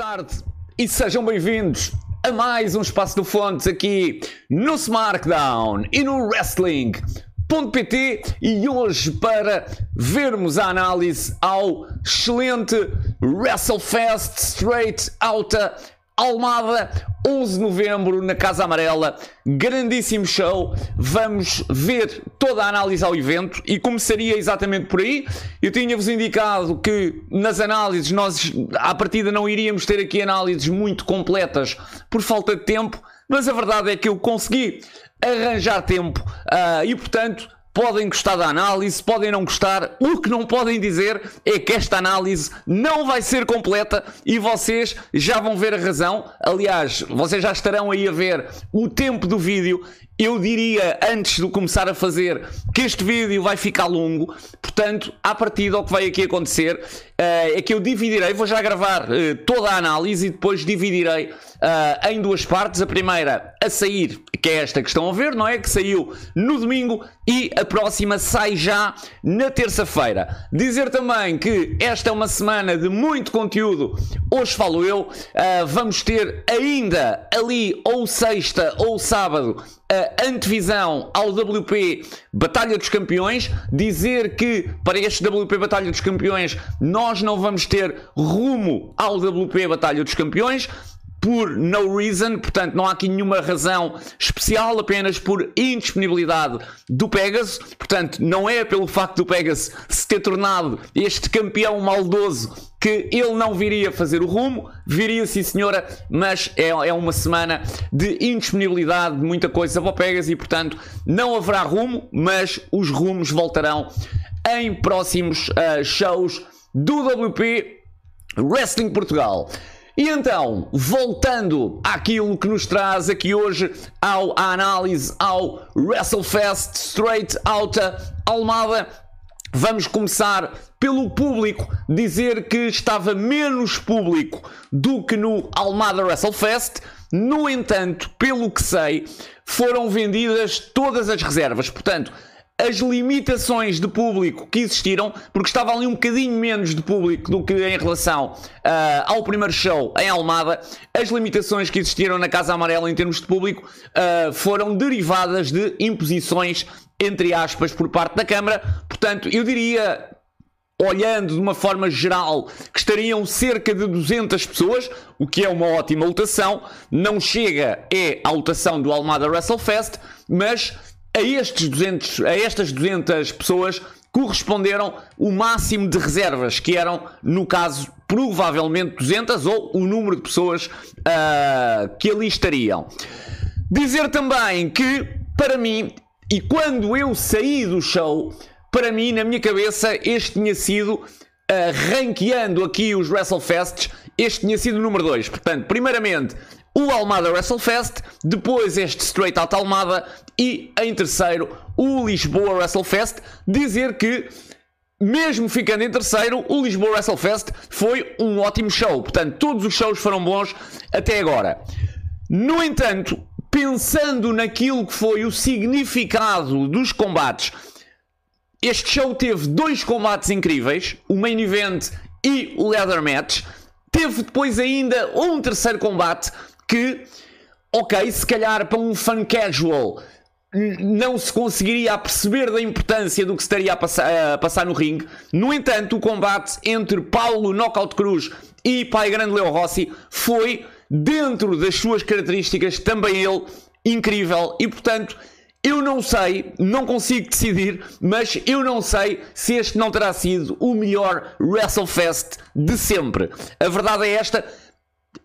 tarde e sejam bem-vindos a mais um Espaço do Fontes aqui no SmackDown e no Wrestling.pt e hoje para vermos a análise ao excelente WrestleFest Straight Outta Almada, 11 de novembro, na Casa Amarela. Grandíssimo show. Vamos ver toda a análise ao evento e começaria exatamente por aí. Eu tinha-vos indicado que nas análises nós, à partida, não iríamos ter aqui análises muito completas por falta de tempo, mas a verdade é que eu consegui arranjar tempo uh, e, portanto podem gostar da análise, podem não gostar. O que não podem dizer é que esta análise não vai ser completa e vocês já vão ver a razão. Aliás, vocês já estarão aí a ver o tempo do vídeo. Eu diria antes de começar a fazer que este vídeo vai ficar longo, portanto, à partida, o que vai aqui acontecer uh, é que eu dividirei, vou já gravar uh, toda a análise e depois dividirei uh, em duas partes. A primeira a sair, que é esta que estão a ver, não é? Que saiu no domingo e a próxima sai já na terça-feira. Dizer também que esta é uma semana de muito conteúdo. Hoje falo eu. Vamos ter ainda ali ou sexta ou sábado antevisão ao WP Batalha dos Campeões. Dizer que para este WP Batalha dos Campeões nós não vamos ter rumo ao WP Batalha dos Campeões por no reason, portanto não há aqui nenhuma razão especial, apenas por indisponibilidade do Pegasus, portanto não é pelo facto do Pegasus se ter tornado este campeão maldoso que ele não viria fazer o rumo, viria sim senhora, mas é, é uma semana de indisponibilidade de muita coisa Pegasus e portanto não haverá rumo, mas os rumos voltarão em próximos uh, shows do WP Wrestling Portugal. E então, voltando àquilo que nos traz aqui hoje ao, à análise ao WrestleFest Straight Outta Almada, vamos começar pelo público, dizer que estava menos público do que no Almada WrestleFest. No entanto, pelo que sei, foram vendidas todas as reservas. Portanto, as limitações de público que existiram, porque estava ali um bocadinho menos de público do que em relação uh, ao primeiro show em Almada, as limitações que existiram na Casa Amarela em termos de público uh, foram derivadas de imposições, entre aspas, por parte da Câmara. Portanto, eu diria olhando de uma forma geral, que estariam cerca de 200 pessoas, o que é uma ótima lotação. Não chega é a lotação do Almada WrestleFest, mas a, estes 200, a estas 200 pessoas corresponderam o máximo de reservas, que eram, no caso, provavelmente 200 ou o número de pessoas uh, que ali estariam. Dizer também que, para mim, e quando eu saí do show, para mim, na minha cabeça, este tinha sido, uh, ranqueando aqui os WrestleFests, este tinha sido o número 2. Portanto, primeiramente, o Almada WrestleFest, depois este Straight Out Almada e em terceiro o Lisboa WrestleFest. Dizer que mesmo ficando em terceiro, o Lisboa WrestleFest foi um ótimo show. Portanto, todos os shows foram bons até agora. No entanto, pensando naquilo que foi o significado dos combates, este show teve dois combates incríveis, o main event e o leather match. Teve depois ainda um terceiro combate que, ok, se calhar para um fan casual não se conseguiria perceber da importância do que estaria a a passar no ringue. No entanto, o combate entre Paulo Knockout Cruz e Pai Grande Leo Rossi foi, dentro das suas características, também ele incrível e, portanto, eu não sei, não consigo decidir, mas eu não sei se este não terá sido o melhor WrestleFest de sempre. A verdade é esta,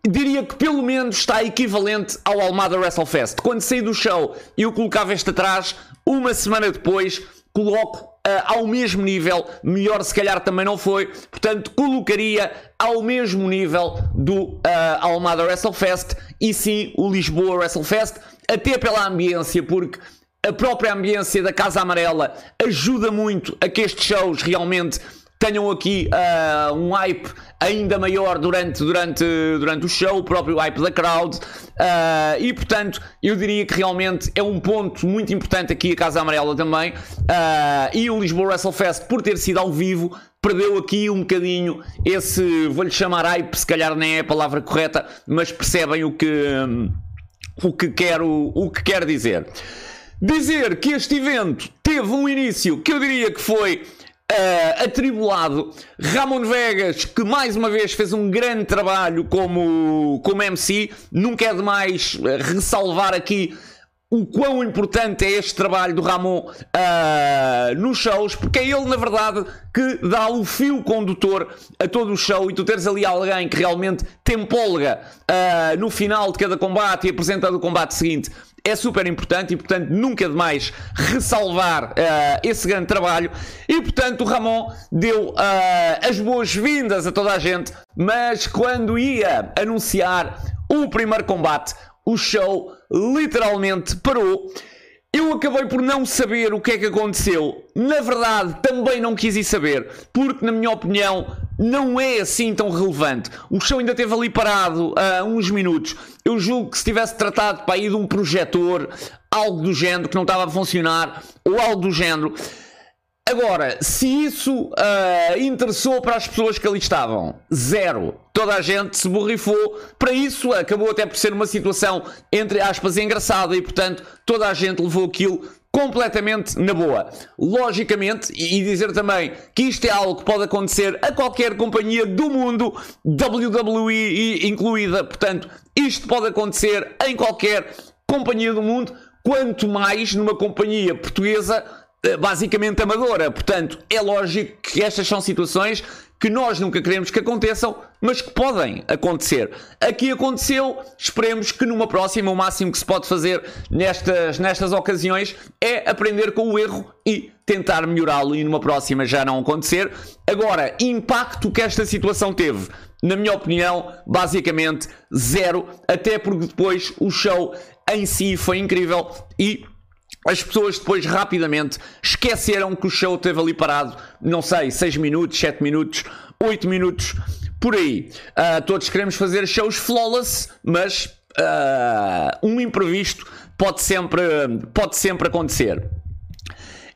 diria que pelo menos está equivalente ao Almada WrestleFest. Quando saí do show eu colocava este atrás, uma semana depois coloco ao mesmo nível, melhor se calhar também não foi, portanto colocaria ao mesmo nível do uh, Almada WrestleFest e sim o Lisboa WrestleFest, até pela ambiência, porque a própria ambiência da Casa Amarela ajuda muito a que estes shows realmente tenham aqui uh, um hype ainda maior durante, durante, durante o show, o próprio hype da crowd. Uh, e portanto, eu diria que realmente é um ponto muito importante aqui a Casa Amarela também. Uh, e o Lisboa WrestleFest, por ter sido ao vivo, perdeu aqui um bocadinho esse, vou-lhe chamar hype, se calhar nem é a palavra correta, mas percebem o que, o que, quero, o que quero dizer. Dizer que este evento teve um início que eu diria que foi uh, atribulado. Ramon Vegas, que mais uma vez fez um grande trabalho como, como MC, nunca é demais ressalvar aqui o quão importante é este trabalho do Ramon uh, nos shows, porque é ele, na verdade, que dá o fio condutor a todo o show e tu teres ali alguém que realmente te empolga uh, no final de cada combate e apresenta o combate seguinte é super importante e, portanto, nunca demais ressalvar uh, esse grande trabalho. E, portanto, o Ramon deu uh, as boas-vindas a toda a gente, mas quando ia anunciar o primeiro combate, o show literalmente parou. Eu acabei por não saber o que é que aconteceu. Na verdade, também não quis ir saber, porque, na minha opinião, não é assim tão relevante. O show ainda esteve ali parado há uh, uns minutos. Eu julgo que se tivesse tratado para ir de um projetor, algo do género que não estava a funcionar, ou algo do género. Agora, se isso uh, interessou para as pessoas que ali estavam, zero. Toda a gente se borrifou. Para isso, acabou até por ser uma situação, entre aspas, engraçada e, portanto, toda a gente levou aquilo completamente na boa. Logicamente, e dizer também que isto é algo que pode acontecer a qualquer companhia do mundo, WWE incluída, portanto, isto pode acontecer em qualquer companhia do mundo, quanto mais numa companhia portuguesa basicamente amadora. Portanto, é lógico que estas são situações que nós nunca queremos que aconteçam, mas que podem acontecer. Aqui aconteceu, esperemos que numa próxima o máximo que se pode fazer nestas, nestas ocasiões é aprender com o erro e tentar melhorá-lo e numa próxima já não acontecer. Agora, impacto que esta situação teve, na minha opinião, basicamente zero, até porque depois o show em si foi incrível e as pessoas depois rapidamente esqueceram que o show teve ali parado, não sei, 6 minutos, 7 minutos, 8 minutos, por aí. Uh, todos queremos fazer shows flawless, mas uh, um imprevisto pode sempre, pode sempre acontecer.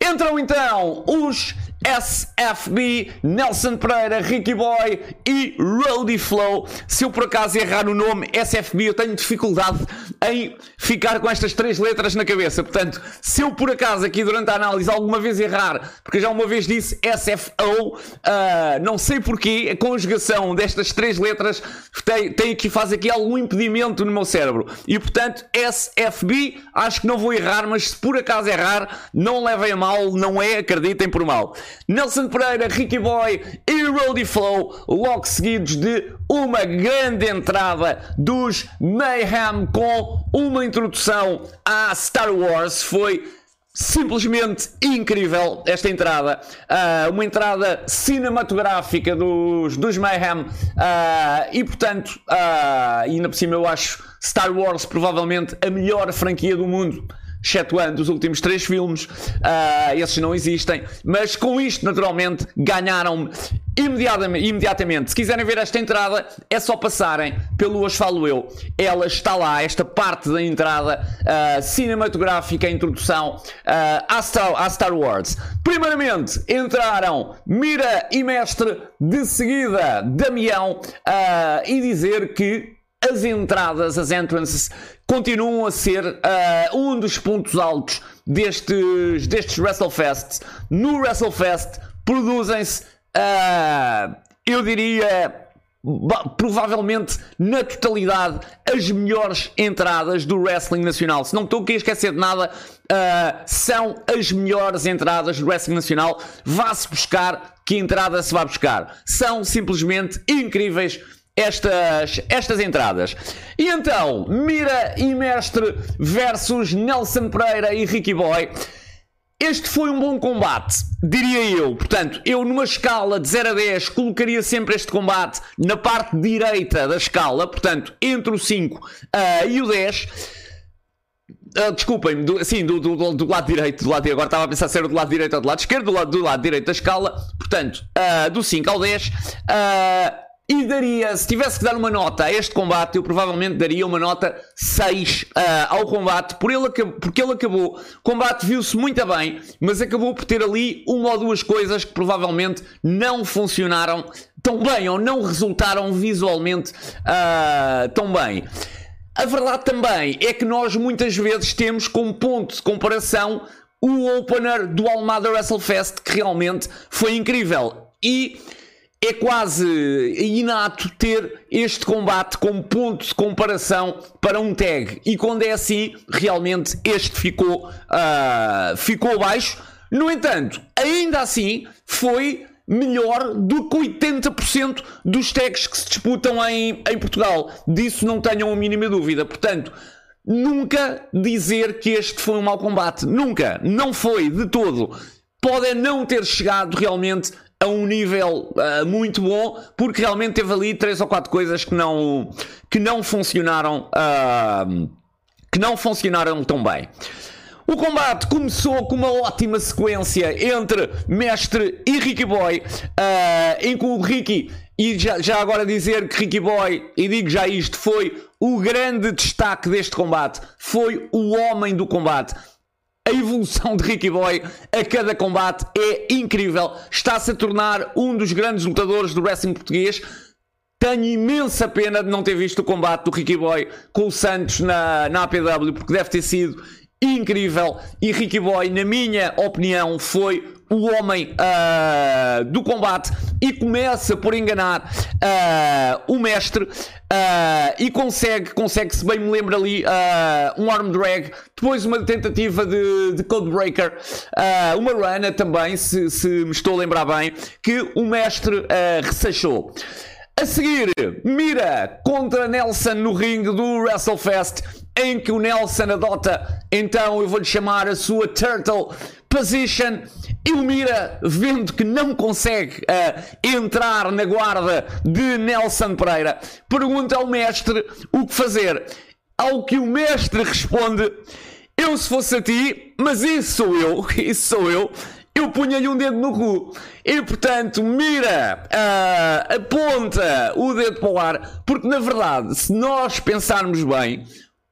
Entram então os SFB, Nelson Pereira, Ricky Boy e Roadie Flow. Se eu por acaso errar o nome SFB, eu tenho dificuldade em ficar com estas três letras na cabeça. Portanto, se eu por acaso aqui durante a análise alguma vez errar, porque já uma vez disse SFO, uh, não sei porquê, a conjugação destas três letras tem, tem aqui, faz aqui algum impedimento no meu cérebro. E portanto, SFB, acho que não vou errar, mas se por acaso errar, não levem a mal, não é, acreditem por mal. Nelson Pereira, Ricky Boy e Roadie Flow, logo seguidos de uma grande entrada dos Mayhem com uma introdução à Star Wars. Foi simplesmente incrível esta entrada. Uh, uma entrada cinematográfica dos, dos Mayhem. Uh, e portanto, uh, ainda por cima eu acho Star Wars provavelmente a melhor franquia do mundo excetuando os últimos três filmes, uh, esses não existem, mas com isto, naturalmente, ganharam imediatamente, imediatamente. Se quiserem ver esta entrada, é só passarem pelo Hoje Falo Eu. Ela está lá, esta parte da entrada uh, cinematográfica, introdução uh, à, Star, à Star Wars. Primeiramente, entraram Mira e Mestre, de seguida Damião, e dizer que as entradas, as entrances, continuam a ser uh, um dos pontos altos destes, destes WrestleFests. No WrestleFest produzem-se, uh, eu diria, provavelmente na totalidade, as melhores entradas do wrestling nacional. Se não estou aqui a esquecer de nada, uh, são as melhores entradas do wrestling nacional. Vá-se buscar que entrada se vai buscar. São simplesmente incríveis estas, estas entradas. E então, Mira e Mestre versus Nelson Pereira e Ricky Boy. Este foi um bom combate, diria eu. Portanto, eu numa escala de 0 a 10 colocaria sempre este combate na parte direita da escala, portanto, entre o 5 uh, e o 10. Uh, Desculpem-me, do, sim, do, do, do, lado direito, do lado agora estava a pensar se era do lado direito ou do lado esquerdo, do lado, do lado direito da escala, portanto, uh, do 5 ao 10. Uh, e daria, se tivesse que dar uma nota a este combate, eu provavelmente daria uma nota 6 uh, ao combate, por ele, porque ele acabou. O combate viu-se muito bem, mas acabou por ter ali uma ou duas coisas que provavelmente não funcionaram tão bem ou não resultaram visualmente uh, tão bem. A verdade também é que nós muitas vezes temos como ponto de comparação o opener do Almada WrestleFest, que realmente foi incrível. E é quase inato ter este combate como ponto de comparação para um tag. E quando é assim, realmente este ficou, uh, ficou baixo. No entanto, ainda assim, foi melhor do que 80% dos tags que se disputam em, em Portugal. Disso não tenham a mínima dúvida. Portanto, nunca dizer que este foi um mau combate. Nunca. Não foi de todo. Pode não ter chegado realmente a um nível uh, muito bom, porque realmente teve ali três ou quatro coisas que não, que não funcionaram, uh, que não funcionaram tão bem. O combate começou com uma ótima sequência entre Mestre e Ricky Boy, uh, em que o Ricky, e já, já agora dizer que Ricky Boy, e digo já isto, foi o grande destaque deste combate, foi o homem do combate a evolução de Ricky Boy a cada combate é incrível. Está-se a tornar um dos grandes lutadores do wrestling português. Tenho imensa pena de não ter visto o combate do Ricky Boy com o Santos na, na APW, porque deve ter sido incrível. E Ricky Boy, na minha opinião, foi o homem uh, do combate e começa por enganar uh, o mestre uh, e consegue, consegue, se bem me lembro ali, um arm drag, depois uma tentativa de, de codebreaker, uma rana também, se, se, me estou a lembrar bem, que o mestre ressachou. A seguir, Mira contra Nelson no ringue do WrestleFest, em que o Nelson adota, então eu vou-lhe chamar a sua Turtle Position. E o Mira, vendo que não consegue uh, entrar na guarda de Nelson Pereira, pergunta ao mestre o que fazer. Ao que o mestre responde: Eu, se fosse a ti, mas isso sou eu, isso sou eu, eu punha-lhe um dedo no cu. E portanto, mira, uh, aponta o dedo para o ar, porque na verdade, se nós pensarmos bem,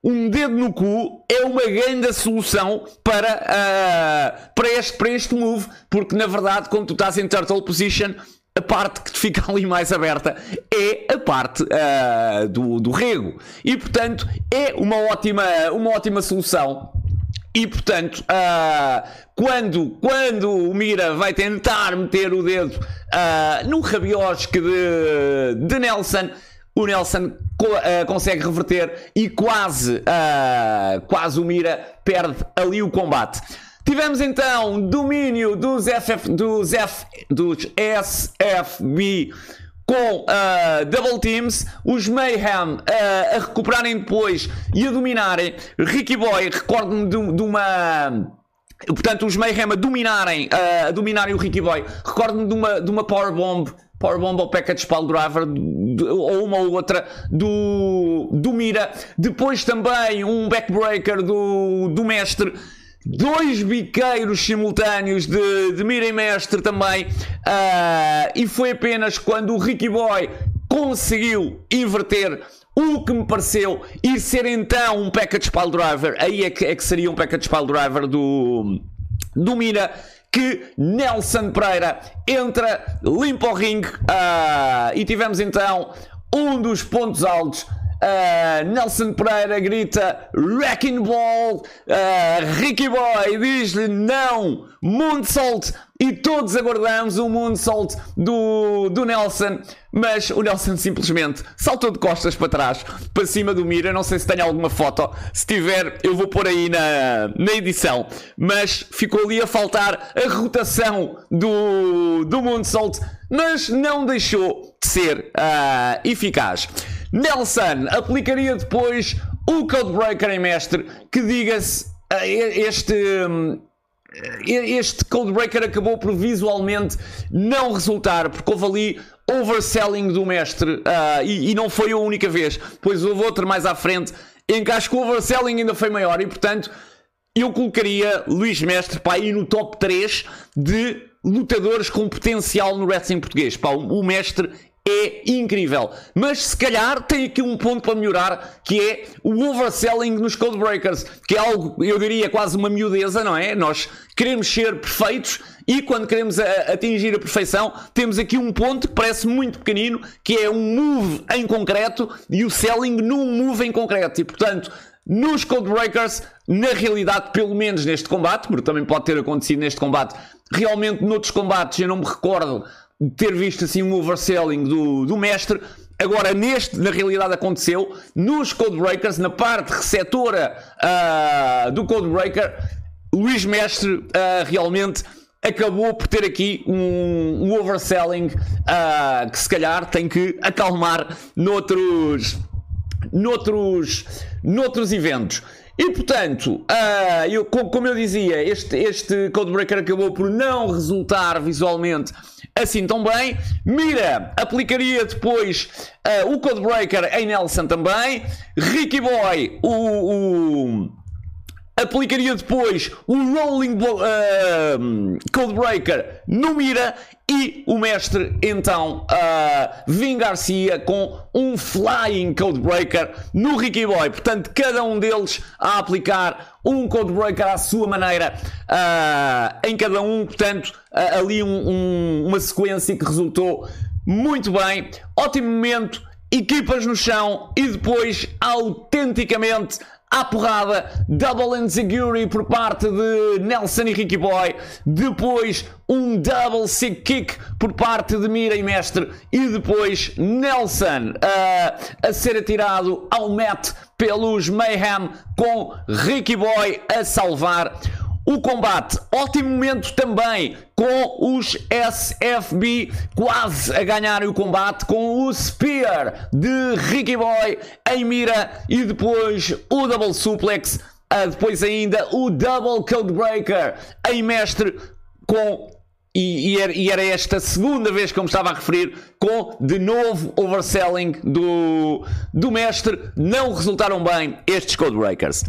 um dedo no cu é uma grande solução para, uh, para, este, para este move, porque na verdade, quando tu estás em turtle position, a parte que fica ali mais aberta é a parte uh, do, do rego. E portanto, é uma ótima, uma ótima solução e portanto, uh, quando, quando o Mira vai tentar meter o dedo uh, no rabiosque de, de Nelson, o Nelson co uh, consegue reverter e quase, quase o Mira perde ali o combate. Tivemos então domínio dos, FF, dos, F, dos SFB com uh, double teams, os Mayhem uh, a recuperarem depois e a dominarem. Ricky Boy, recordo-me de, de, uma. Portanto, os Mayhem a dominarem, uh, a dominarem o Ricky Boy. Recordo-me de uma, de uma Powerbomb. Powerbomb ou Package Driver, ou uma ou outra do, do Mira. Depois também um backbreaker do, do Mestre dois biqueiros simultâneos de, de Mira e Mestre também. Uh, e foi apenas quando o Ricky Boy conseguiu inverter o que me pareceu ir ser então um package driver. Aí é que, é que seria um package pile driver do, do Mira que Nelson Pereira entra limpo ao ringue uh, e tivemos então um dos pontos altos Uh, Nelson Pereira grita Wrecking Ball. Uh, Ricky Boy diz-lhe não, Moonsault. E todos aguardamos o Moonsault do, do Nelson. Mas o Nelson simplesmente saltou de costas para trás, para cima do Mira. Não sei se tem alguma foto. Se tiver, eu vou pôr aí na, na edição. Mas ficou ali a faltar a rotação do, do Moonsault. Mas não deixou de ser uh, eficaz. Nelson aplicaria depois o Codebreaker em mestre, que diga-se, eh, este, hum, este Codebreaker acabou por visualmente não resultar, porque houve ali overselling do mestre, uh, e, e, não foi a única vez, pois houve outra mais à frente, em que acho que o overselling ainda foi maior, e portanto eu colocaria Luís Mestre para ir no top 3 de lutadores com potencial no wrestling português. Pá, o mestre é incrível. Mas se calhar tem aqui um ponto para melhorar, que é o overselling nos codebreakers, que é algo, eu diria, quase uma miudeza, não é? Nós queremos ser perfeitos e quando queremos a, atingir a perfeição, temos aqui um ponto que parece muito pequenino, que é um move em concreto e o selling num move em concreto. E portanto, nos Codebreakers, na realidade, pelo menos neste combate, porque também pode ter acontecido neste combate, realmente noutros combates eu não me recordo ter visto assim um overselling do, do mestre. Agora, neste, na realidade, aconteceu nos Codebreakers, na parte receptora uh, do Codebreaker, Luís Mestre uh, realmente acabou por ter aqui um, um overselling uh, que se calhar tem que acalmar noutros, noutros, noutros eventos. E portanto, eu, como eu dizia, este, este Codebreaker acabou por não resultar visualmente assim tão bem. Mira aplicaria depois uh, o Codebreaker em Nelson também. Ricky Boy, o, o aplicaria depois o Rolling uh, Codebreaker no Mira e o mestre então uh, vingar-se com um Flying Codebreaker no Ricky Boy. Portanto, cada um deles a aplicar um Codebreaker à sua maneira uh, em cada um. Portanto, uh, ali um, um, uma sequência que resultou muito bem. Ótimo momento, equipas no chão e depois autenticamente à porrada, double enziguri por parte de Nelson e Ricky Boy, depois um double sick kick por parte de Mira e Mestre. E depois Nelson uh, a ser atirado ao mat pelos Mayhem com Ricky Boy a salvar o combate. Ótimo momento também com os SFB quase a ganharem o combate com o Spear de Ricky Boy em mira e depois o Double Suplex. Uh, depois ainda o Double Codebreaker em mestre com era, e, era, esta segunda vez que eu me estava a referir, com de novo overselling do, do mestre. Não resultaram bem estes Codebreakers.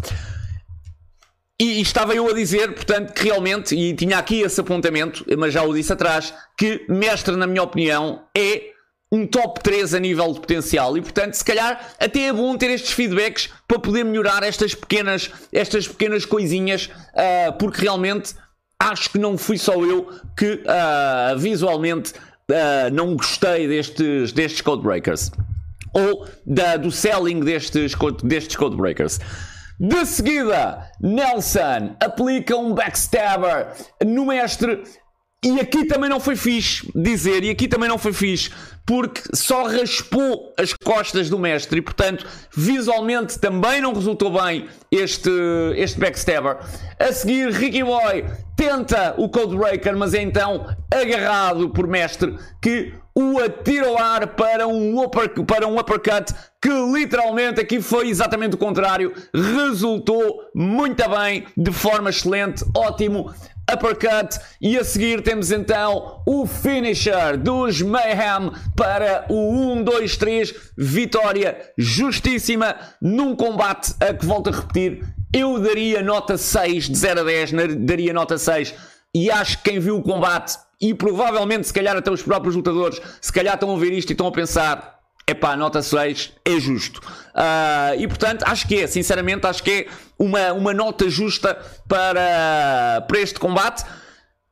E, estava eu a dizer, portanto, que realmente, e tinha aqui esse apontamento, mas já o disse atrás, que Mestre, na minha opinião, é um top 3 a nível de potencial e portanto se calhar até é bom ter estes feedbacks para poder melhorar estas pequenas, estas pequenas coisinhas uh, porque realmente acho que não fui só eu que uh, visualmente uh, não gostei destes, destes codebreakers ou da, do selling destes, destes codebreakers. De seguida, Nelson aplica um backstabber no mestre. E aqui também não foi fixe dizer, e aqui também não foi fixe, porque só raspou as costas do mestre e, portanto, visualmente também não resultou bem este, este backstabber. A seguir, Ricky Boy tenta o Codebreaker, mas é então agarrado por mestre que o atira ao ar para um, upper, para um uppercut que literalmente aqui foi exatamente o contrário. Resultou muito bem, de forma excelente, ótimo uppercut. E a seguir temos então o finisher dos Mayhem para o 1, 2, 3, vitória justíssima num combate a que volto a repetir, eu daria nota 6 de 0 a 10, daria nota 6 e acho que quem viu o combate e provavelmente se calhar até os próprios lutadores se calhar estão a ver isto e estão a pensar epá, nota 6 é justo. Uh, e portanto, acho que é, sinceramente, acho que é uma, uma nota justa para, para este combate.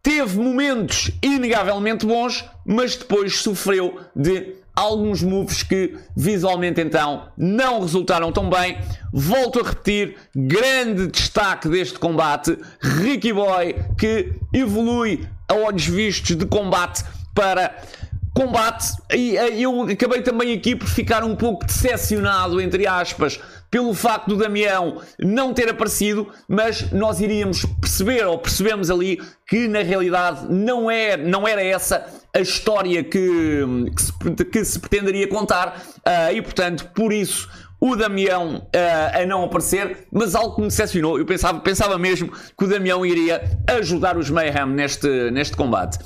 Teve momentos inegavelmente bons, mas depois sofreu de alguns moves que visualmente então não resultaram tão bem. Volto a repetir, grande destaque deste combate, Ricky Boy que evolui a olhos vistos de combate para combate, e eh, eu acabei também aqui por ficar um pouco decepcionado, entre aspas, pelo facto do Damião não ter aparecido, mas nós iríamos perceber, ou percebemos ali, que na realidade não, é, não era essa a história que, que, se, que se pretenderia contar, uh, e portanto, por isso o Damião uh, a não aparecer, mas algo que me decepcionou. Eu pensava, pensava mesmo que o Damião iria ajudar os Mayhem neste, neste combate.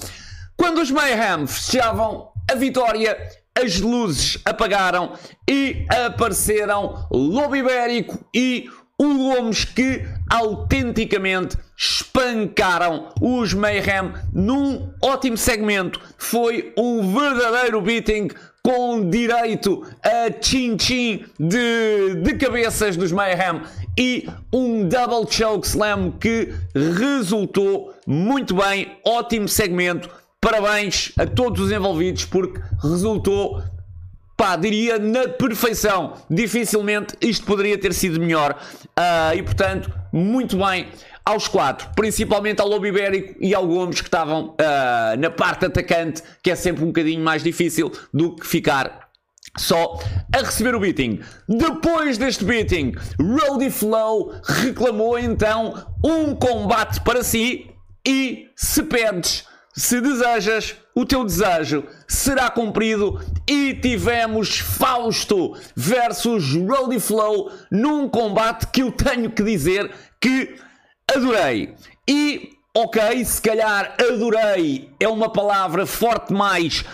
Quando os Mayhem festejavam a vitória, as luzes apagaram e apareceram Lobo Ibérico e o Gomes que autenticamente espancaram os Mayhem num ótimo segmento. Foi um verdadeiro beating com direito a chin-chin de, de cabeças dos Mayhem e um double choke slam que resultou muito bem, ótimo segmento. Parabéns a todos os envolvidos porque resultou pá, diria na perfeição. Dificilmente isto poderia ter sido melhor. Uh, e portanto, muito bem aos quatro, principalmente ao Lobo Ibérico e ao Gomes que estavam uh, na parte atacante, que é sempre um bocadinho mais difícil do que ficar só a receber o beating. Depois deste beating, Roddy Flow reclamou então um combate para si e se pedes, se desejas, o teu desejo será cumprido e tivemos Fausto versus Roddy Flow num combate que eu tenho que dizer que adorei. E, ok, se calhar adorei é uma palavra forte mais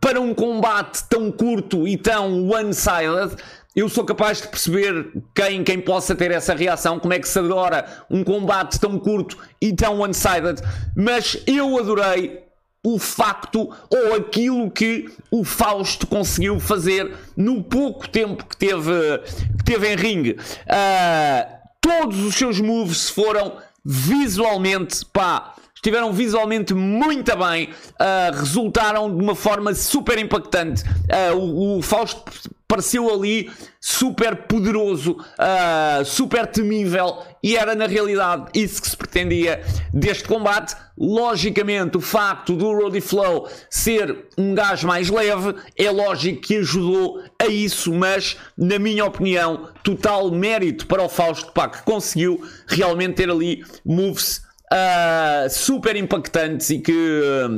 para um combate tão curto e tão one-sided. Eu sou capaz de perceber quem, quem possa ter essa reação, como é que se adora um combate tão curto e tão one-sided, mas eu adorei o facto ou aquilo que o Fausto conseguiu fazer no pouco tempo que teve, que teve em ringue. Uh, todos os seus moves foram visualmente, pá, estiveram visualmente muito bem, uh, resultaram de uma forma super impactante. Uh, o, o, Fausto pareceu ali super poderoso, uh, super temível e era na realidade isso que se pretendia deste combate. Logicamente, o facto do Roddy Flow ser um gajo mais leve é lógico que ajudou a isso, mas na minha opinião, total mérito para o Fausto pá, que conseguiu realmente ter ali moves uh, super impactantes e que,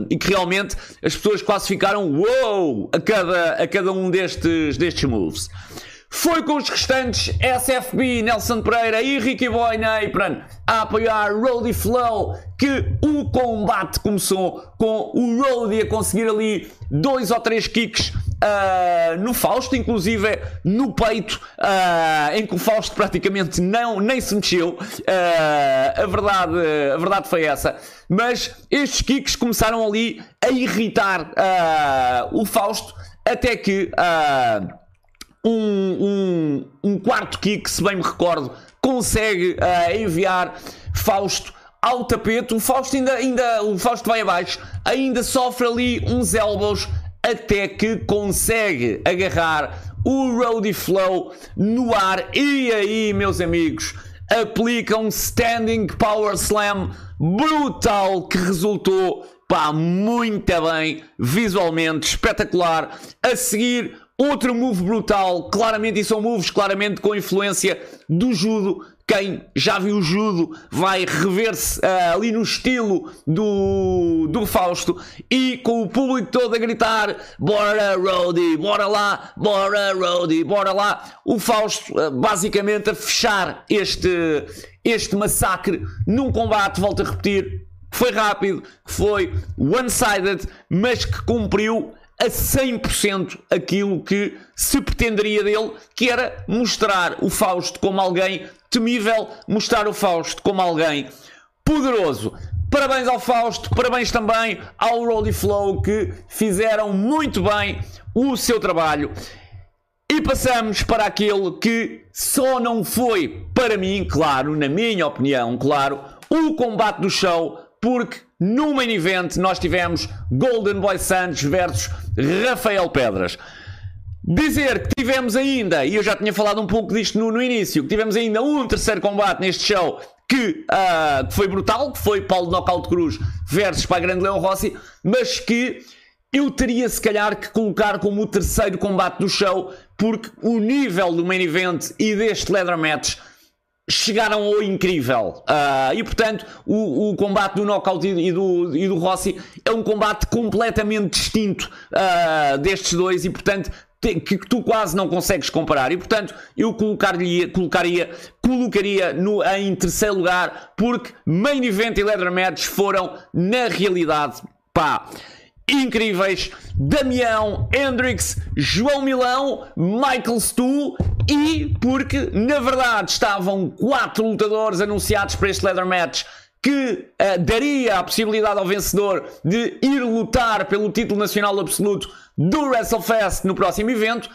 e que realmente as pessoas quase ficaram wow a cada, a cada um destes, destes moves. Foi com os restantes SFB, Nelson Pereira e Ricky Boy na apron a apoiar Roddy Flow que o combate começou com o Roddy a conseguir ali dois ou três kicks uh, no Fausto, inclusive no peito, uh, em que o Fausto praticamente não, nem se mexeu. Uh, a, verdade, a verdade foi essa. Mas estes kicks começaram ali a irritar o Fausto, até que um, um, um, quarto kick, se bem me recordo, consegue enviar Fausto ao tapete. O Fausto ainda, ainda o Fausto vai abaixo, ainda sofre ali uns elbows até que consegue agarrar o Roadie Flow no ar. E aí, meus amigos, aplica um Standing Power Slam brutal que resultou pá, muito bem, visualmente espetacular. A seguir, outro move brutal, claramente, e são moves claramente com influência do judo, quem já viu o judo vai rever-se uh, ali no estilo do, do Fausto e com o público todo a gritar bora Rody, bora lá, bora Rody, bora lá. O Fausto uh, basicamente a fechar este, este massacre num combate, volto a repetir, foi rápido, foi one-sided, mas que cumpriu a 100% aquilo que se pretenderia dele, que era mostrar o Fausto como alguém temível, mostrar o Fausto como alguém poderoso. Parabéns ao Fausto, parabéns também ao Rolly Flow que fizeram muito bem o seu trabalho. E passamos para aquele que só não foi, para mim, claro, na minha opinião, claro, o combate do show, porque no main event nós tivemos Golden Boy Santos versus Rafael Pedras. Dizer que tivemos ainda, e eu já tinha falado um pouco disto no, no início, que tivemos ainda um terceiro combate neste show que, uh, que foi brutal, que foi Paulo Knockout Cruz versus para a Grande Leão Rossi, mas que eu teria se calhar que colocar como o terceiro combate do show, porque o nível do main event e deste leather match chegaram ao incrível. Uh, e portanto, o, o, combate do Knockout e do, e do Rossi é um combate completamente distinto uh, destes dois e portanto que tu quase não consegues comparar e portanto eu colocaria, colocaria, colocaria no, em terceiro lugar porque Main Event e Leather Match foram na realidade pá incríveis Damião, Hendrix, João Milão, Michael Stu e porque na verdade estavam quatro lutadores anunciados para este leather match que uh, daria a possibilidade ao vencedor de ir lutar pelo título nacional absoluto do WrestleFest no próximo evento.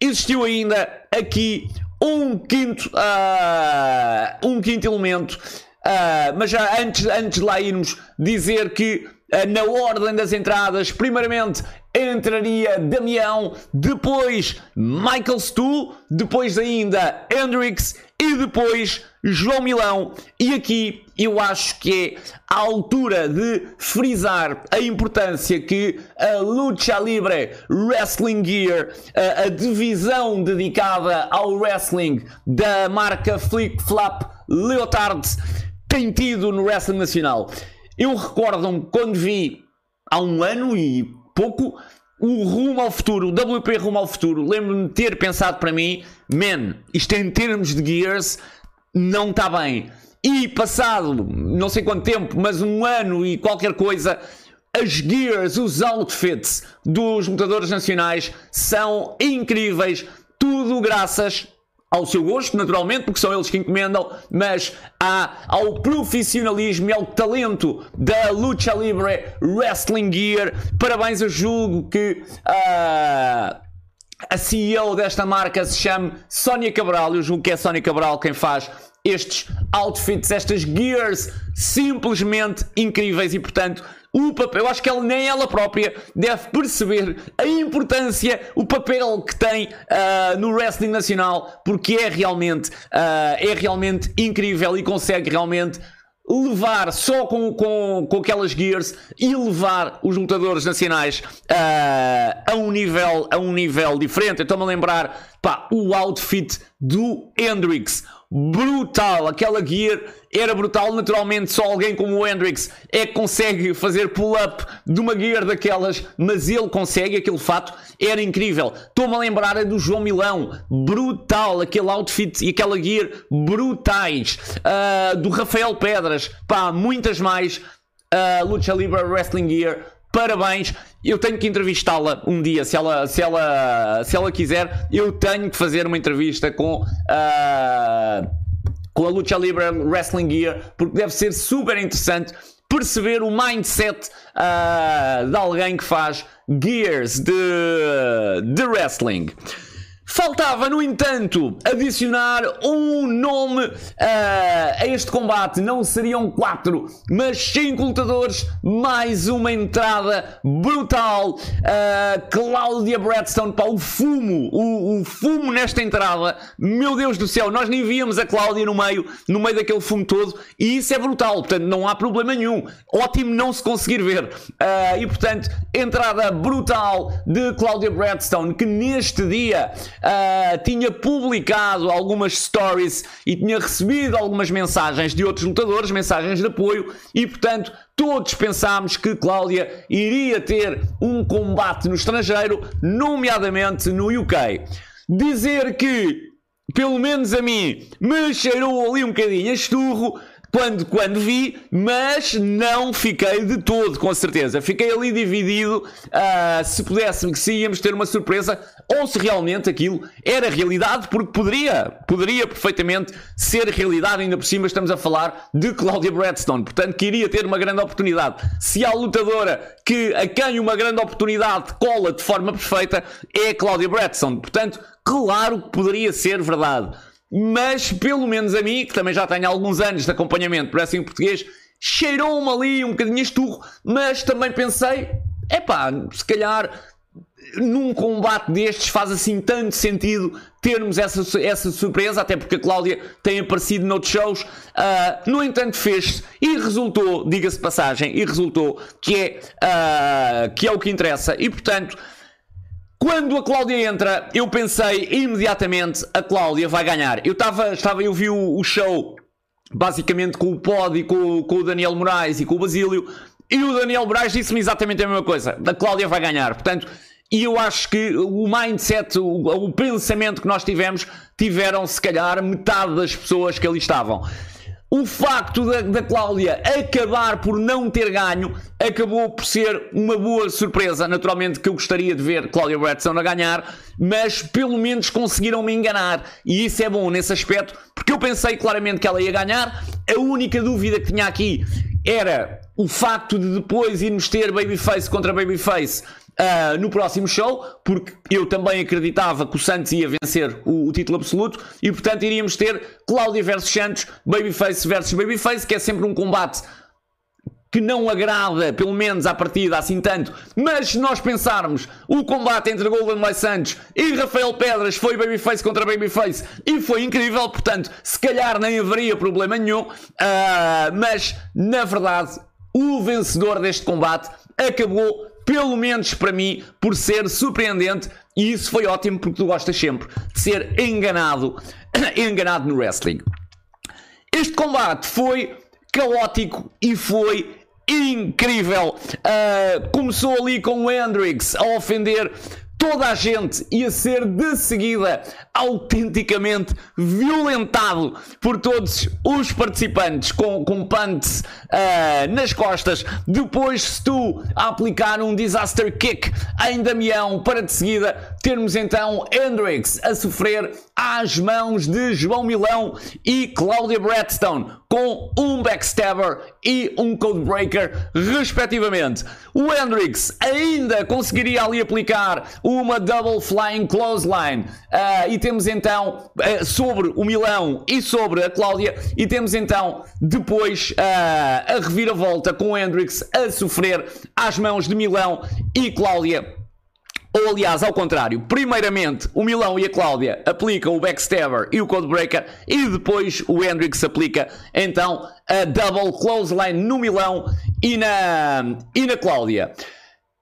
Existiu ainda aqui um quinto, uh, um quinto elemento, uh, mas já antes, antes de lá irmos dizer que na ordem das entradas, primeiramente entraria Damião, depois Michael Stu, depois ainda Hendrix e depois João Milão. E aqui eu acho que é a altura de frisar a importância que a Lucha Libre Wrestling Gear, a, a divisão dedicada ao wrestling da marca Flick Flap Leotard, tem tido no wrestling nacional. Eu recordo-me quando vi há um ano e pouco o rumo ao futuro, o WP rumo ao futuro, lembro-me de ter pensado para mim, man, isto em termos de gears não está bem. E passado não sei quanto tempo, mas um ano e qualquer coisa, as gears, os outfits dos lutadores nacionais são incríveis, tudo graças ao seu gosto, naturalmente, porque são eles que encomendam, mas há, ao profissionalismo e ao talento da Lucha Libre Wrestling Gear. Parabéns, eu julgo que uh, a CEO desta marca se chama Sónia Cabral. Eu julgo que é Sónia Cabral quem faz estes outfits, estas gears simplesmente incríveis e, portanto, o papel, eu acho que ela, nem ela própria deve perceber a importância, o papel que tem uh, no wrestling nacional, porque é realmente, uh, é realmente incrível e consegue realmente levar só com, com, com aquelas gears e levar os lutadores nacionais uh, a, um nível, a um nível diferente. Estou-me a lembrar pá, o outfit do Hendrix brutal. Aquela gear era brutal. Naturalmente, só alguém como o Hendrix é que consegue fazer pull-up de uma gear daquelas, mas ele consegue. Aquele fato era incrível. Estou-me a lembrar do João Milão, brutal. Aquele outfit e aquela gear brutais. Uh, do Rafael Pedras, pá, muitas mais. Uh, Lucha Libre Wrestling Gear parabéns. Eu tenho que entrevistá-la um dia, se ela, se, ela, se ela quiser. Eu tenho que fazer uma entrevista com. Uh, com a Lucha Libre Wrestling Gear, porque deve ser super interessante perceber o mindset uh, de alguém que faz gears de, de wrestling. Faltava, no entanto, adicionar um nome uh, a este combate. Não seriam quatro, mas cinco lutadores, mais uma entrada brutal. Uh, Cláudia Bradstone, pá, o fumo, o, o, fumo nesta entrada. Meu Deus do céu, nós nem víamos a Cláudia no meio, no meio daquele fumo todo, e isso é brutal, portanto, não há problema nenhum. Ótimo não se conseguir ver. Uh, e portanto, entrada brutal de Cláudia Bradstone, que neste dia uh, tinha publicado algumas stories e tinha recebido algumas mensagens de outros lutadores, mensagens de apoio, e portanto todos pensámos que Cláudia iria ter um combate no estrangeiro, nomeadamente no UK. Dizer que, pelo menos a mim, me cheirou ali um bocadinho a esturro quando, quando vi, mas não fiquei de todo, com certeza. Fiquei ali dividido uh, se pudéssemos, se íamos ter uma surpresa ou se realmente aquilo era realidade, porque poderia, poderia perfeitamente ser realidade, ainda por cima estamos a falar de Claudia Bradstone, portanto que iria ter uma grande oportunidade. Se há lutadora que a quem uma grande oportunidade cola de forma perfeita, é Claudia Bradstone, portanto, claro que poderia ser verdade. Mas, pelo menos a mim, que também já tenho alguns anos de acompanhamento por assim português, cheirou-me ali um bocadinho esturro, mas também pensei, epá, se calhar num combate destes faz assim tanto sentido termos essa, essa surpresa, até porque a Cláudia tem aparecido noutros shows. Uh, no entanto, fez e resultou, diga-se passagem, e resultou que é, uh, que é o que interessa. E portanto, quando a Cláudia entra, eu pensei imediatamente a Cláudia vai ganhar. Eu estava, estava eu vi o, o, show basicamente com o Pod e com, com o Daniel Moraes e com o Basílio. E o Daniel Moraes disse-me exatamente a mesma coisa. A Cláudia vai ganhar. Portanto, e eu acho que o mindset, o, o pensamento que nós tivemos, tiveram se calhar metade das pessoas que ali estavam. O facto da, da Cláudia acabar por não ter ganho acabou por ser uma boa surpresa. Naturalmente que eu gostaria de ver Cláudia Bradson a ganhar, mas pelo menos conseguiram me enganar. E isso é bom nesse aspecto, porque eu pensei claramente que ela ia ganhar. A única dúvida que tinha aqui era o facto de depois irmos ter Babyface contra Babyface uh, no próximo show, porque eu também acreditava que o Santos ia vencer o, o título absoluto e, portanto, iríamos ter Cláudia versus Santos, Babyface versus Babyface, que é sempre um combate que não agrada, pelo menos à partida, assim tanto. Mas se nós pensarmos o combate entre Golden Boy Santos e Rafael Pedras foi Babyface contra Babyface e foi incrível, portanto, se calhar nem haveria problema nenhum. Uh, mas, na verdade, o vencedor deste combate acabou, pelo menos para mim, por ser surpreendente. E isso foi ótimo porque tu gostas sempre de ser enganado, enganado no wrestling. Este combate foi caótico e foi incrível. Uh, começou ali com o Hendrix a ofender toda a gente ia ser de seguida autenticamente violentado por todos os participantes com, com uh, nas costas. Depois, se tu aplicar um disaster kick em Damião para de seguida termos então Hendrix a sofrer às mãos de João Milão e Claudia Bradstone com um backstabber e um codebreaker, respectivamente. O Hendrix ainda conseguiria ali aplicar uma double flying clothesline. Uh, e temos então uh, sobre o Milão e sobre a Cláudia, e temos então depois uh, a reviravolta com o Hendrix a sofrer às mãos de Milão e Cláudia ou aliás, ao contrário, primeiramente o Milão e a Cláudia aplicam o Backstabber e o Codebreaker e depois o Hendrix aplica então a Double Clothesline no Milão e na, e na Cláudia.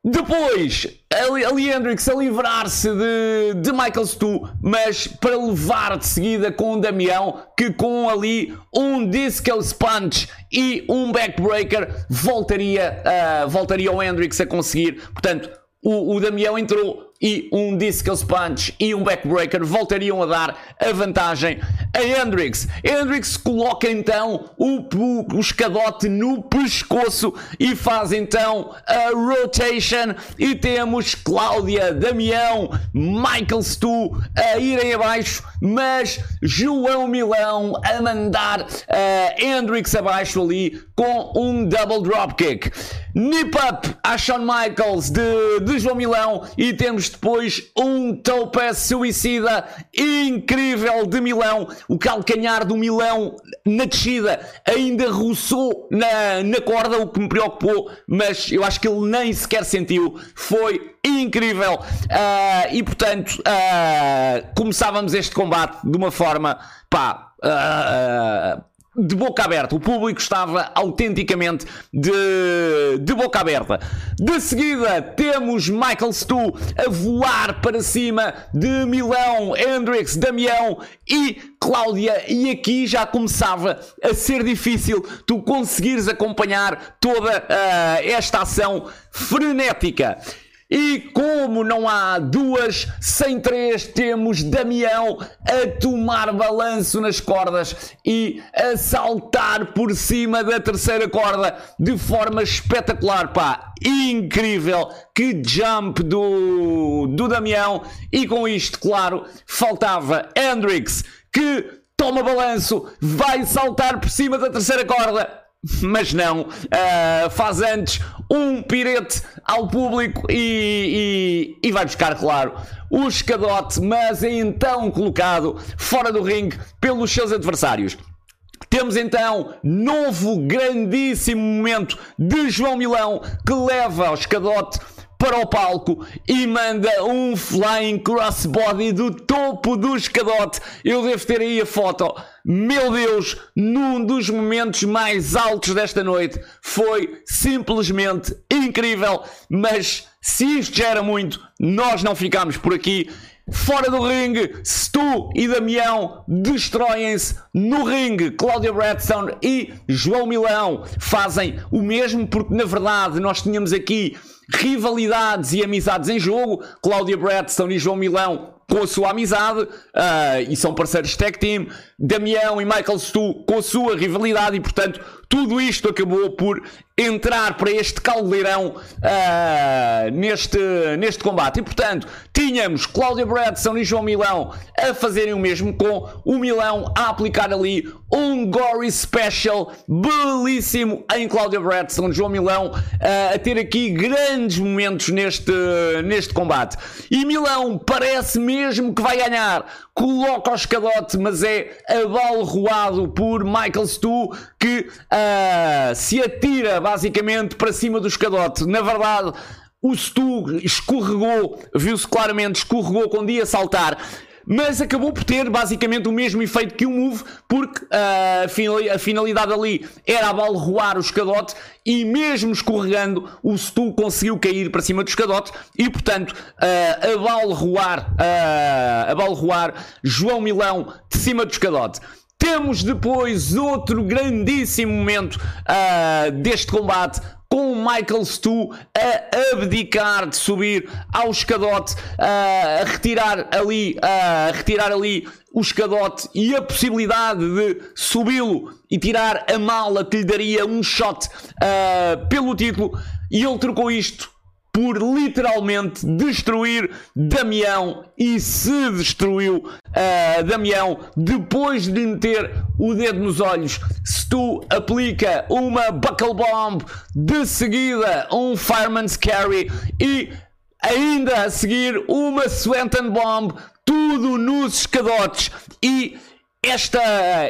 Depois, ali Hendrix a livrar-se de, de Michael Stu, mas para levar de seguida com o Damião, que com ali um Disco Sponge e um Backbreaker voltaria, uh, voltaria o Hendrix a conseguir. Portanto, o, o Damião entrou e um Discus Punch e um Backbreaker voltariam a dar a vantagem a Hendrix. Hendrix coloca então o, o, escadote no pescoço e faz então a rotation e temos Cláudia, Damião, Michael Stu a irem abaixo, mas João Milão a mandar uh, Hendrix abaixo ali com um double dropkick. Nip up a Shawn Michaels de, de João Milão e temos depois um topaz suicida incrível de Milão. O calcanhar do Milão na descida ainda roçou na, na corda, o que me preocupou, mas eu acho que ele nem sequer sentiu. Foi incrível. Uh, e portanto, uh, começávamos este combate de uma forma pá. Uh, de boca aberta. O público estava autenticamente de, de boca aberta. De seguida, temos Michael Stu a voar para cima de Milão, Hendrix, Damião e Cláudia. E aqui já começava a ser difícil tu conseguires acompanhar toda uh, esta ação frenética. E como não há duas sem três, temos Damião a tomar balanço nas cordas e a saltar por cima da terceira corda de forma espetacular, pá, incrível, que jump do, do Damião. E com isto, claro, faltava Hendrix que toma balanço, vai saltar por cima da terceira corda mas não, uh, faz antes um pirete ao público e, e, e, vai buscar, claro, o escadote, mas é então colocado fora do ringue pelos seus adversários. Temos então novo grandíssimo momento de João Milão que leva ao escadote para o palco e manda um flying crossbody do topo do escadote. Eu devo ter aí a foto. Meu Deus, num dos momentos mais altos desta noite. Foi simplesmente incrível. Mas se isto já era muito, nós não ficamos por aqui. Fora do ringue, Stu e Damião destroem-se no ringue. Cláudia Bradstone e João Milão fazem o mesmo, porque na verdade nós tínhamos aqui rivalidades e amizades em jogo. Cláudia Bradstone e João Milão com a sua amizade uh, e são parceiros tag team. Damião e Michael Stu com a sua rivalidade e, portanto, tudo isto acabou por entrar para este caldeirão uh, neste, neste combate. E portanto, tínhamos Cláudia Bradson e João Milão a fazerem o mesmo, com o Milão a aplicar ali um Gory Special belíssimo em Cláudia Bradson, João Milão uh, a ter aqui grandes momentos neste, neste combate. E Milão parece mesmo que vai ganhar coloca o escadote, mas é abalroado por Michael Stu, que se atira basicamente para cima do escadote. Na verdade, o Stu escorregou, viu-se claramente, escorregou quando ia saltar mas acabou por ter basicamente o mesmo efeito que o Move, porque uh, a finalidade ali era abalroar o escadote e mesmo escorregando, o Stu conseguiu cair para cima do escadote e, portanto, uh, abalroar, uh, abalroar João Milão de cima do escadote. Temos depois outro grandíssimo momento uh, deste combate com o Michael Stu a abdicar de subir ao escadote, a retirar ali, a retirar ali o escadote e a possibilidade de subi-lo e tirar a mala que lhe daria um shot uh, pelo título. E ele trocou isto por literalmente destruir Damião e se destruiu uh, Damião depois de meter o dedo nos olhos. Stu aplica uma Buckle Bomb, de seguida um Fireman's Carry e ainda a seguir uma Swanton Bomb, tudo nos escadotes e esta,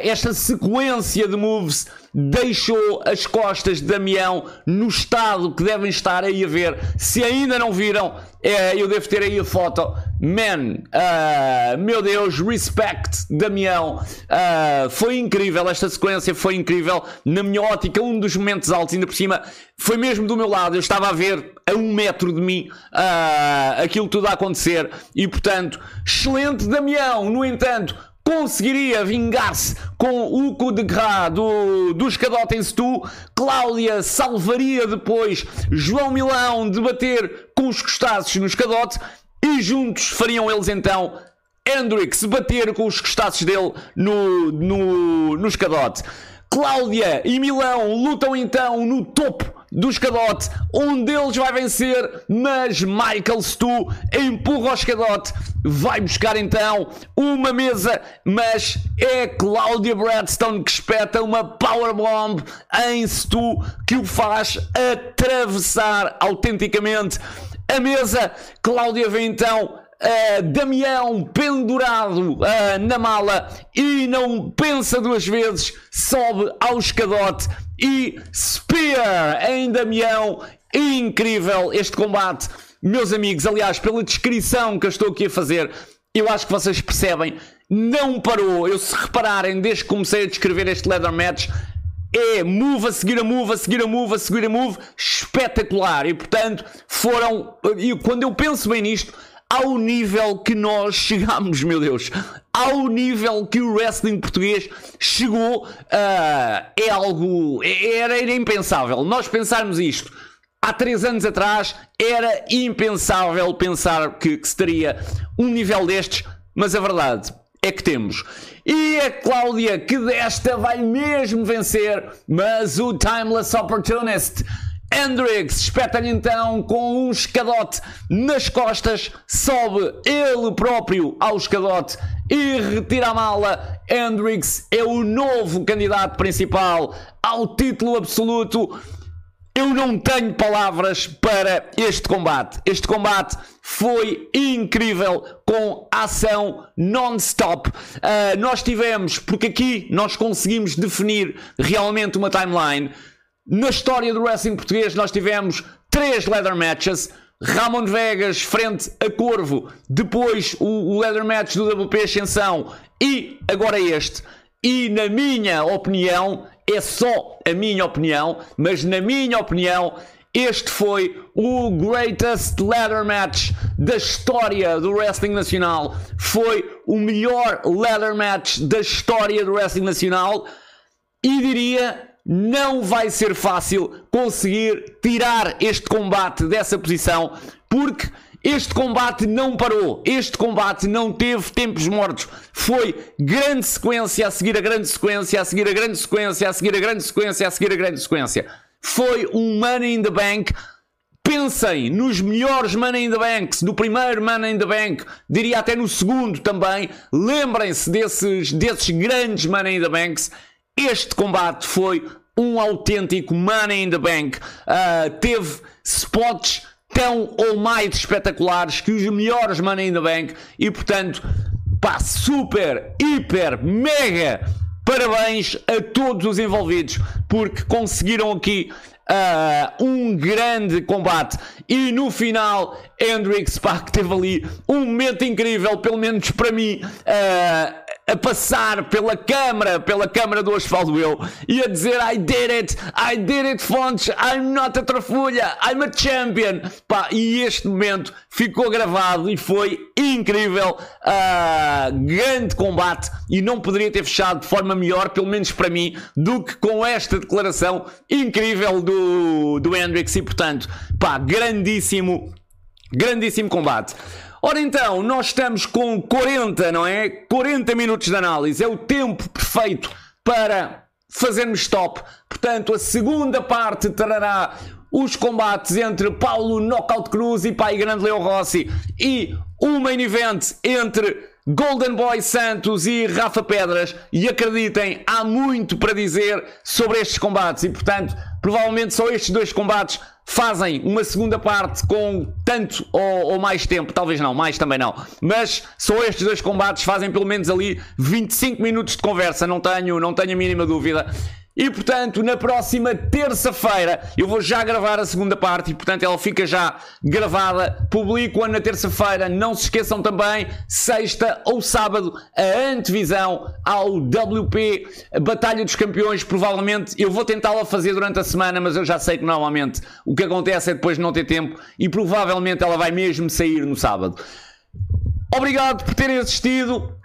esta sequência de moves deixou as costas de Damião no estado que devem estar aí a ver. Se ainda não viram, é, eu devo ter aí a foto. Man, uh, meu Deus, respect, Damião. Uh, foi incrível, esta sequência foi incrível. Na minha ótica, um dos momentos altos, ainda por cima, foi mesmo do meu lado. Eu estava a ver a um metro de mim uh, aquilo tudo a acontecer. E portanto, excelente, Damião. No entanto, conseguiria vingar-se com o coup de gras do, do Escadote em Setu. Cláudia salvaria depois João Milão de bater com os costaços no Escadote e juntos fariam eles então Hendrix bater com os costaços dele no, no, no Escadote. Cláudia e Milão lutam então no topo do escadote. Um deles vai vencer, mas Michael Stu empurra o escadote. Vai buscar então uma mesa, mas é Claudia Bradstone que espeta uma powerbomb em Stu que o faz atravessar autenticamente a mesa. Cláudia vem então uh, Damião pendurado uh, na mala e não pensa duas vezes, sobe ao escadote e Spear em Damião. Incrível este combate, meus amigos. Aliás, pela descrição que eu estou aqui a fazer, eu acho que vocês percebem. Não parou. Eu, se repararem, desde que comecei a descrever este leather match, é move a seguir a move, a seguir a move, a seguir a move, espetacular. E portanto, foram. E quando eu penso bem nisto, ao nível que nós chegámos, meu Deus, ao nível que o wrestling português chegou, uh, é algo. Era, era impensável. Nós pensarmos isto há três anos atrás, era impensável pensar que, que se teria um nível destes, mas a verdade é que temos. E a Cláudia, que desta vai mesmo vencer, mas o Timeless Opportunist Hendrix espeta-lhe então com um escadote nas costas, sobe ele próprio ao escadote e retira a mala. Hendrix é o novo candidato principal ao título absoluto. Eu não tenho palavras para este combate. Este combate foi incrível com ação non-stop. Uh, nós tivemos, porque aqui nós conseguimos definir realmente uma timeline. Na história do wrestling português, nós tivemos três leather matches. Ramon Vegas frente a Corvo, depois o, leather match do WP Ascensão e agora este. E na minha opinião, é só a minha opinião, mas na minha opinião, este foi o greatest ladder match da história do wrestling nacional. Foi o melhor ladder match da história do wrestling nacional e diria não vai ser fácil conseguir tirar este combate dessa posição, porque Este combate não parou, este combate não teve tempos mortos. Foi grande sequência a seguir a grande sequência, a seguir a grande sequência, a seguir a grande sequência, a seguir a grande sequência. Foi um Money in the Bank. Pensem nos melhores Money in the Banks, do primeiro Money in the Bank, diria até no segundo também. Lembrem-se desses, desses grandes Money in the Banks. Este combate foi um autêntico Money in the Bank. Uh, teve spots tão ou mais espetaculares que os melhores Money in the Bank e portanto, pá, super, hiper, mega parabéns a todos os envolvidos porque conseguiram aqui uh, um grande combate e no final Hendrix pá, que teve ali um momento incrível, pelo menos para mim uh, a passar pela câmara, pela câmara do asfalto eu, e a dizer I did it, I did it Fontes, I'm not a trafulha, I'm a champion. Pá, e este momento ficou gravado e foi incrível, uh, grande combate e não poderia ter fechado de forma melhor, pelo menos para mim, do que com esta declaração incrível do, do Hendrix e portanto, pá, grandíssimo, grandíssimo combate. Ora então, nós estamos com 40, não é? 40 minutos de análise. É o tempo perfeito para fazermos stop. Portanto, a segunda parte trará os combates entre Paulo Knockout Cruz e Pai Grande Leo Rossi e o main event entre Golden Boy Santos e Rafa Pedras. E acreditem, há muito para dizer sobre estes combates e, portanto, provavelmente só estes dois combates fazem uma segunda parte com tanto ou, ou, mais tempo, talvez não, mais também não, mas só estes dois combates fazem pelo menos ali 25 minutos de conversa, não tenho, não tenho a mínima dúvida. E portanto, na próxima terça-feira eu vou já gravar a segunda parte e portanto ela fica já gravada. Publico-a na terça-feira. Não se esqueçam também, sexta ou sábado, a antevisão ao WP Batalha dos Campeões. Provavelmente eu vou tentá-la fazer durante a semana, mas eu já sei que normalmente o que acontece é depois de não ter tempo e provavelmente ela vai mesmo sair no sábado. Obrigado por terem assistido.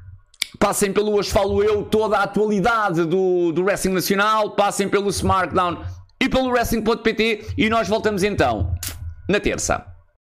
Passem pelo Hoje Falo Eu, toda a atualidade do, do Wrestling Nacional. Passem pelo SmackDown e pelo Wrestling.pt. E nós voltamos então na terça.